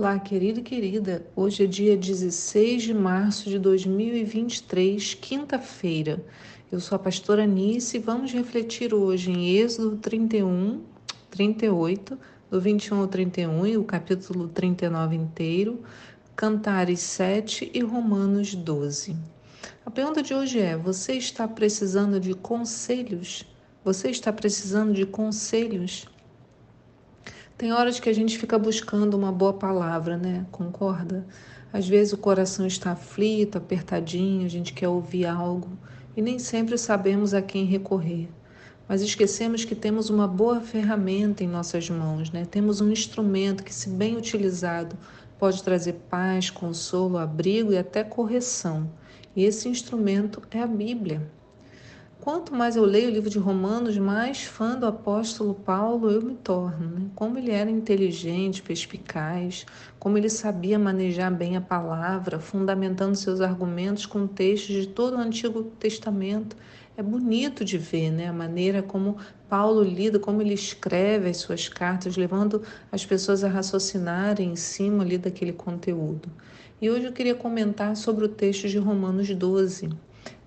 Olá, querido e querida. Hoje é dia 16 de março de 2023, quinta-feira. Eu sou a pastora Nice e vamos refletir hoje em Êxodo 31, 38, do 21 ao 31 e o capítulo 39 inteiro, Cantares 7 e Romanos 12. A pergunta de hoje é: você está precisando de conselhos? Você está precisando de conselhos? Tem horas que a gente fica buscando uma boa palavra, né? Concorda? Às vezes o coração está aflito, apertadinho, a gente quer ouvir algo e nem sempre sabemos a quem recorrer. Mas esquecemos que temos uma boa ferramenta em nossas mãos, né? Temos um instrumento que, se bem utilizado, pode trazer paz, consolo, abrigo e até correção. E esse instrumento é a Bíblia. Quanto mais eu leio o livro de Romanos, mais fã do apóstolo Paulo eu me torno. Né? Como ele era inteligente, perspicaz, como ele sabia manejar bem a palavra, fundamentando seus argumentos com textos de todo o Antigo Testamento. É bonito de ver né? a maneira como Paulo lida, como ele escreve as suas cartas, levando as pessoas a raciocinarem em cima ali daquele conteúdo. E hoje eu queria comentar sobre o texto de Romanos 12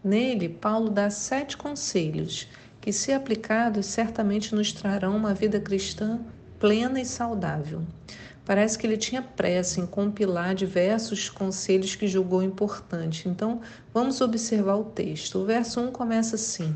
Nele, Paulo dá sete conselhos que, se aplicados, certamente nos trarão uma vida cristã plena e saudável. Parece que ele tinha pressa em compilar diversos conselhos que julgou importante. Então, vamos observar o texto. O verso 1 começa assim: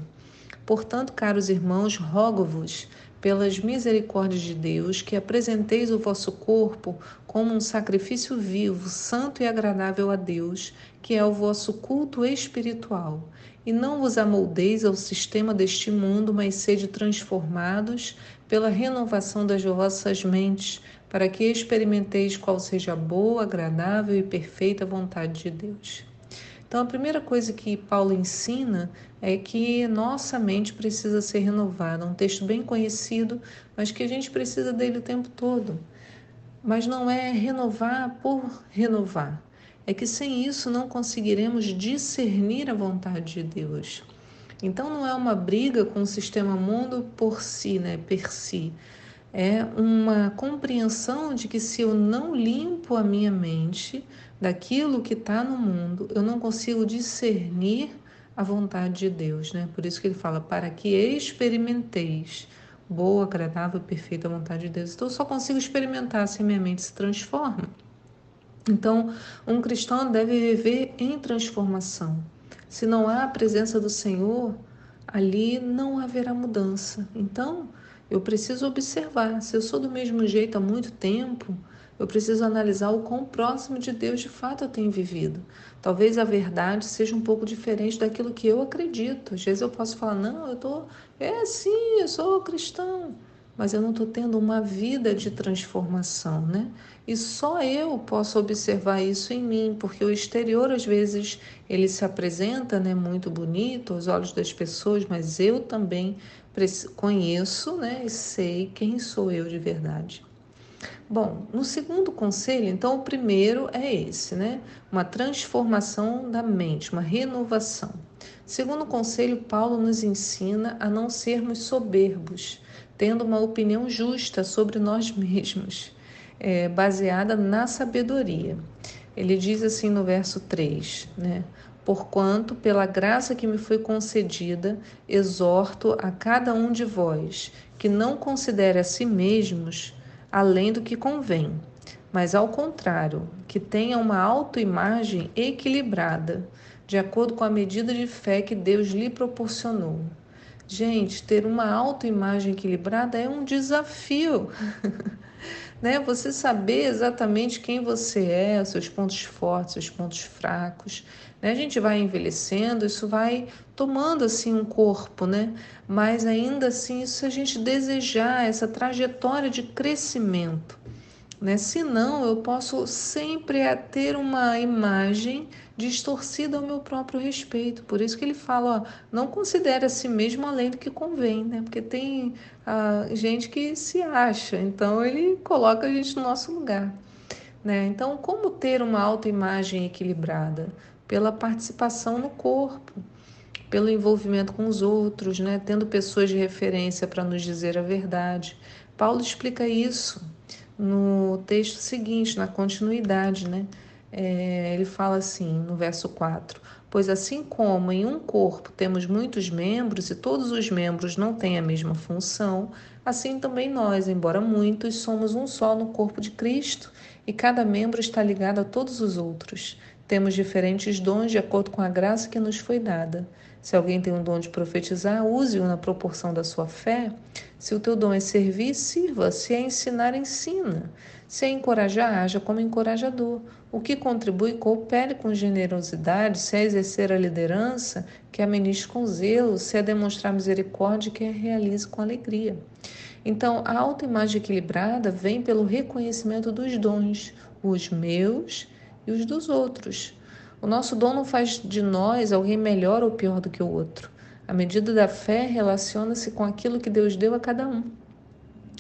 Portanto, caros irmãos, rogo-vos pelas misericórdias de Deus, que apresenteis o vosso corpo como um sacrifício vivo, santo e agradável a Deus, que é o vosso culto espiritual. E não vos amoldeis ao sistema deste mundo, mas sede transformados pela renovação das vossas mentes, para que experimenteis qual seja a boa, agradável e perfeita vontade de Deus. Então, a primeira coisa que Paulo ensina é que nossa mente precisa ser renovada. Um texto bem conhecido, mas que a gente precisa dele o tempo todo. Mas não é renovar por renovar. É que sem isso não conseguiremos discernir a vontade de Deus. Então não é uma briga com o sistema mundo por si, né, per si. É uma compreensão de que se eu não limpo a minha mente, daquilo que está no mundo, eu não consigo discernir a vontade de Deus, né? Por isso que ele fala, para que experimenteis boa, agradável, perfeita vontade de Deus. Então eu só consigo experimentar se minha mente se transforma. Então, um cristão deve viver em transformação. Se não há a presença do Senhor, ali não haverá mudança. Então, eu preciso observar. Se eu sou do mesmo jeito há muito tempo, eu preciso analisar o quão próximo de Deus de fato eu tenho vivido. Talvez a verdade seja um pouco diferente daquilo que eu acredito. Às vezes eu posso falar, não, eu tô, é sim, eu sou cristão, mas eu não estou tendo uma vida de transformação, né? E só eu posso observar isso em mim, porque o exterior às vezes ele se apresenta, né, muito bonito aos olhos das pessoas, mas eu também conheço, né, e sei quem sou eu de verdade. Bom, no segundo conselho, então, o primeiro é esse, né? Uma transformação da mente, uma renovação. Segundo conselho, Paulo nos ensina a não sermos soberbos, tendo uma opinião justa sobre nós mesmos, é, baseada na sabedoria. Ele diz assim no verso 3, né? Porquanto, pela graça que me foi concedida, exorto a cada um de vós que não considere a si mesmos além do que convém, mas ao contrário, que tenha uma autoimagem equilibrada, de acordo com a medida de fé que Deus lhe proporcionou. Gente, ter uma autoimagem equilibrada é um desafio. né? Você saber exatamente quem você é, seus pontos fortes, seus pontos fracos. Né? A gente vai envelhecendo, isso vai tomando assim um corpo, né? Mas ainda assim, isso a gente desejar essa trajetória de crescimento, né? Senão eu posso sempre ter uma imagem distorcida ao meu próprio respeito. Por isso que ele fala, ó, não considere a si mesmo além do que convém, né? Porque tem ah, gente que se acha, então ele coloca a gente no nosso lugar. Né? Então, como ter uma autoimagem equilibrada? Pela participação no corpo, pelo envolvimento com os outros, né? tendo pessoas de referência para nos dizer a verdade. Paulo explica isso no texto seguinte, na continuidade, né? É, ele fala assim, no verso 4: Pois assim como em um corpo temos muitos membros e todos os membros não têm a mesma função, assim também nós, embora muitos, somos um só no corpo de Cristo e cada membro está ligado a todos os outros. Temos diferentes dons de acordo com a graça que nos foi dada. Se alguém tem um dom de profetizar, use-o na proporção da sua fé. Se o teu dom é servir, sirva. Se é ensinar, ensina. Se é encorajar, haja como encorajador. O que contribui, coopere com generosidade. Se é exercer a liderança, que a com zelo. Se é demonstrar misericórdia, que a realize com alegria. Então, a autoimagem equilibrada vem pelo reconhecimento dos dons, os meus e os dos outros. O nosso dom não faz de nós alguém melhor ou pior do que o outro. A medida da fé relaciona-se com aquilo que Deus deu a cada um.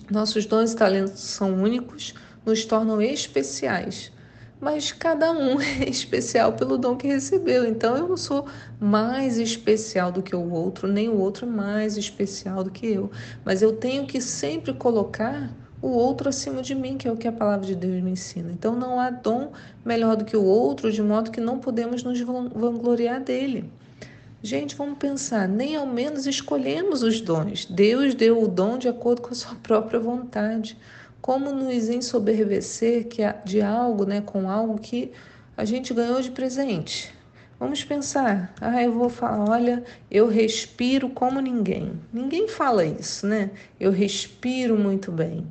Nossos dons e talentos são únicos, nos tornam especiais. Mas cada um é especial pelo dom que recebeu. Então eu não sou mais especial do que o outro, nem o outro mais especial do que eu. Mas eu tenho que sempre colocar o outro acima de mim, que é o que a palavra de Deus me ensina. Então não há dom melhor do que o outro, de modo que não podemos nos vangloriar dele. Gente, vamos pensar, nem ao menos escolhemos os dons. Deus deu o dom de acordo com a sua própria vontade. Como nos ensoberbecer que de algo, né, com algo que a gente ganhou de presente? Vamos pensar, ah, eu vou falar, olha, eu respiro como ninguém. Ninguém fala isso, né? Eu respiro muito bem.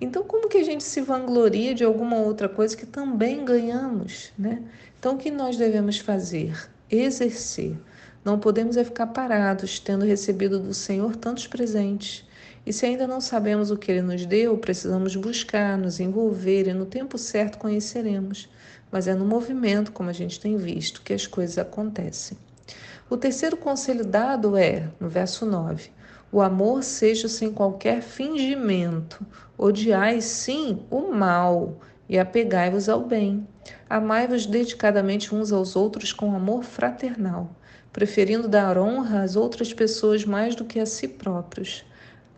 Então, como que a gente se vangloria de alguma outra coisa que também ganhamos, né? Então, o que nós devemos fazer? Exercer. Não podemos é ficar parados, tendo recebido do Senhor tantos presentes. E se ainda não sabemos o que Ele nos deu, precisamos buscar, nos envolver e no tempo certo conheceremos. Mas é no movimento, como a gente tem visto, que as coisas acontecem. O terceiro conselho dado é, no verso 9: o amor seja sem qualquer fingimento. Odiai, sim, o mal e apegai-vos ao bem. Amai-vos dedicadamente uns aos outros com amor fraternal, preferindo dar honra às outras pessoas mais do que a si próprios.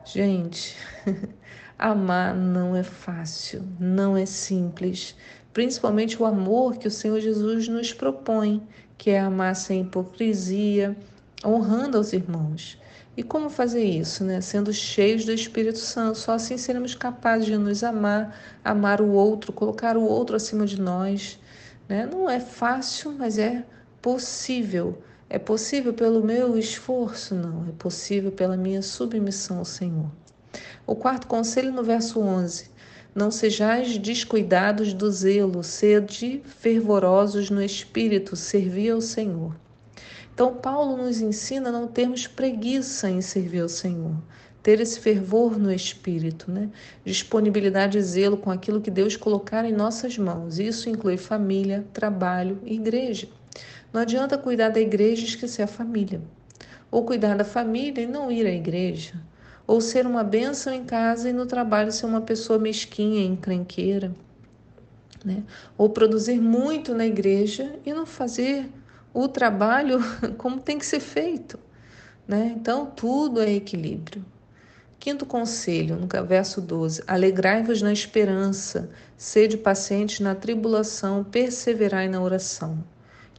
Gente, amar não é fácil, não é simples, principalmente o amor que o Senhor Jesus nos propõe, que é amar sem hipocrisia, honrando aos irmãos. E como fazer isso? Né? Sendo cheios do Espírito Santo. Só assim seremos capazes de nos amar, amar o outro, colocar o outro acima de nós. Né? Não é fácil, mas é possível. É possível pelo meu esforço? Não. É possível pela minha submissão ao Senhor. O quarto conselho no verso 11. Não sejais descuidados do zelo, sede fervorosos no espírito, servi ao Senhor. Então, Paulo nos ensina a não termos preguiça em servir ao Senhor, ter esse fervor no espírito, né? disponibilidade e zelo com aquilo que Deus colocar em nossas mãos. Isso inclui família, trabalho e igreja. Não adianta cuidar da igreja e esquecer a família, ou cuidar da família e não ir à igreja, ou ser uma bênção em casa e no trabalho ser uma pessoa mesquinha, encrenqueira. Né? Ou produzir muito na igreja e não fazer o trabalho como tem que ser feito. Né? Então, tudo é equilíbrio. Quinto conselho, no verso 12: Alegrai-vos na esperança, sede pacientes na tribulação, perseverai na oração.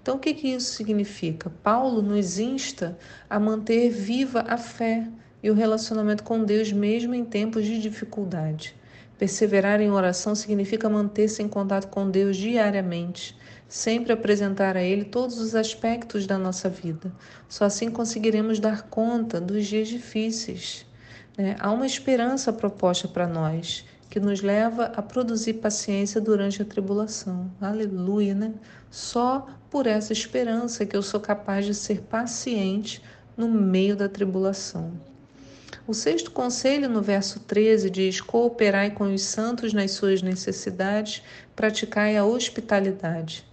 Então, o que, que isso significa? Paulo nos insta a manter viva a fé e o relacionamento com Deus, mesmo em tempos de dificuldade. Perseverar em oração significa manter-se em contato com Deus diariamente, sempre apresentar a Ele todos os aspectos da nossa vida. Só assim conseguiremos dar conta dos dias difíceis. Né? Há uma esperança proposta para nós que nos leva a produzir paciência durante a tribulação. Aleluia, né? Só por essa esperança que eu sou capaz de ser paciente no meio da tribulação. O sexto conselho, no verso 13, diz: Cooperai com os santos nas suas necessidades, praticai a hospitalidade.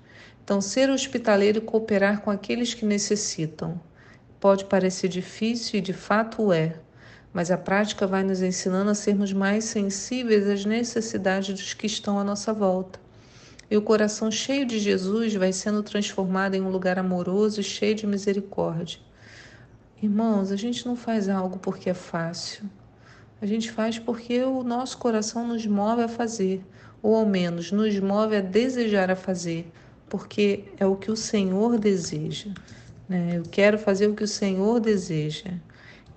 Então, ser hospitaleiro e cooperar com aqueles que necessitam pode parecer difícil e de fato é, mas a prática vai nos ensinando a sermos mais sensíveis às necessidades dos que estão à nossa volta. E o coração cheio de Jesus vai sendo transformado em um lugar amoroso e cheio de misericórdia. Irmãos, a gente não faz algo porque é fácil. A gente faz porque o nosso coração nos move a fazer, ou ao menos nos move a desejar a fazer, porque é o que o Senhor deseja. Né? Eu quero fazer o que o Senhor deseja.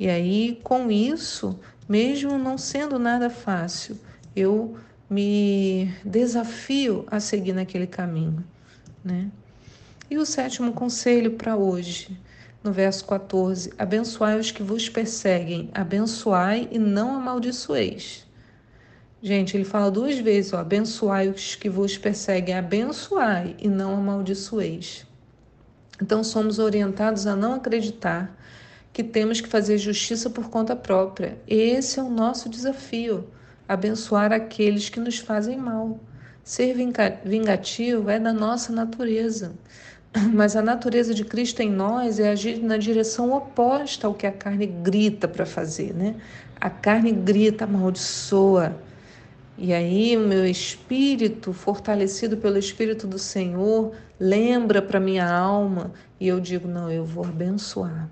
E aí, com isso, mesmo não sendo nada fácil, eu me desafio a seguir naquele caminho. Né? E o sétimo conselho para hoje no verso 14: Abençoai os que vos perseguem, abençoai e não amaldiçoeis. Gente, ele fala duas vezes: ó, abençoai os que vos perseguem, abençoai e não amaldiçoeis. Então, somos orientados a não acreditar que temos que fazer justiça por conta própria. Esse é o nosso desafio: abençoar aqueles que nos fazem mal. Ser vingativo é da nossa natureza. Mas a natureza de Cristo em nós é agir na direção oposta ao que a carne grita para fazer, né? A carne grita, amaldiçoa. E aí o meu espírito, fortalecido pelo Espírito do Senhor, lembra para minha alma e eu digo: não, eu vou abençoar.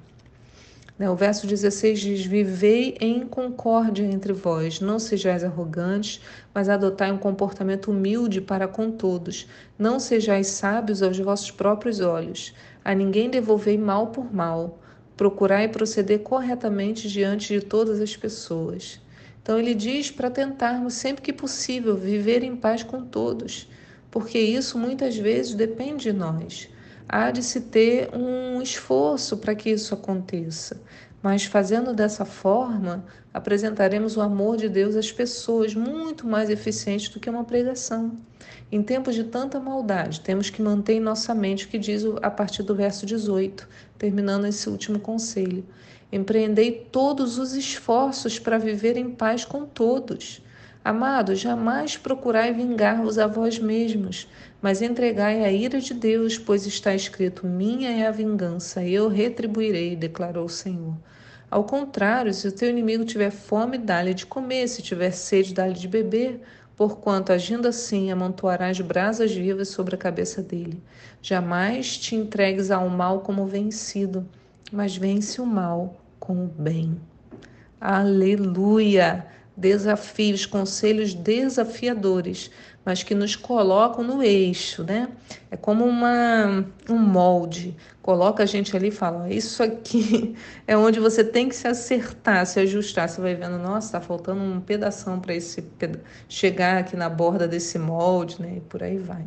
Né, o verso 16 diz: Vivei em concórdia entre vós, não sejais arrogantes, mas adotai um comportamento humilde para com todos. Não sejais sábios aos vossos próprios olhos. A ninguém devolvei mal por mal. Procurai proceder corretamente diante de todas as pessoas. Então ele diz para tentarmos sempre que possível viver em paz com todos, porque isso muitas vezes depende de nós há de se ter um esforço para que isso aconteça. Mas fazendo dessa forma, apresentaremos o amor de Deus às pessoas muito mais eficiente do que uma pregação. Em tempos de tanta maldade, temos que manter em nossa mente o que diz a partir do verso 18, terminando esse último conselho. Empreendei todos os esforços para viver em paz com todos. Amados, jamais procurai vingar-vos a vós mesmos, mas entregai a ira de Deus, pois está escrito: Minha é a vingança, eu retribuirei, declarou o Senhor. Ao contrário, se o teu inimigo tiver fome, dá-lhe de comer, se tiver sede, dá-lhe de beber, porquanto, agindo assim, amontoarás brasas vivas sobre a cabeça dele. Jamais te entregues ao mal como vencido, mas vence o mal com o bem. Aleluia! Desafios, conselhos desafiadores, mas que nos colocam no eixo, né? É como uma, um molde. Coloca a gente ali e fala: Isso aqui é onde você tem que se acertar, se ajustar. Você vai vendo, nossa, está faltando um pedaço para esse chegar aqui na borda desse molde, né? E por aí vai.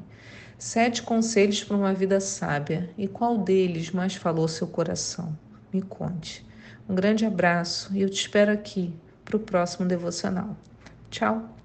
Sete conselhos para uma vida sábia. E qual deles mais falou seu coração? Me conte. Um grande abraço e eu te espero aqui para o próximo devocional. Tchau!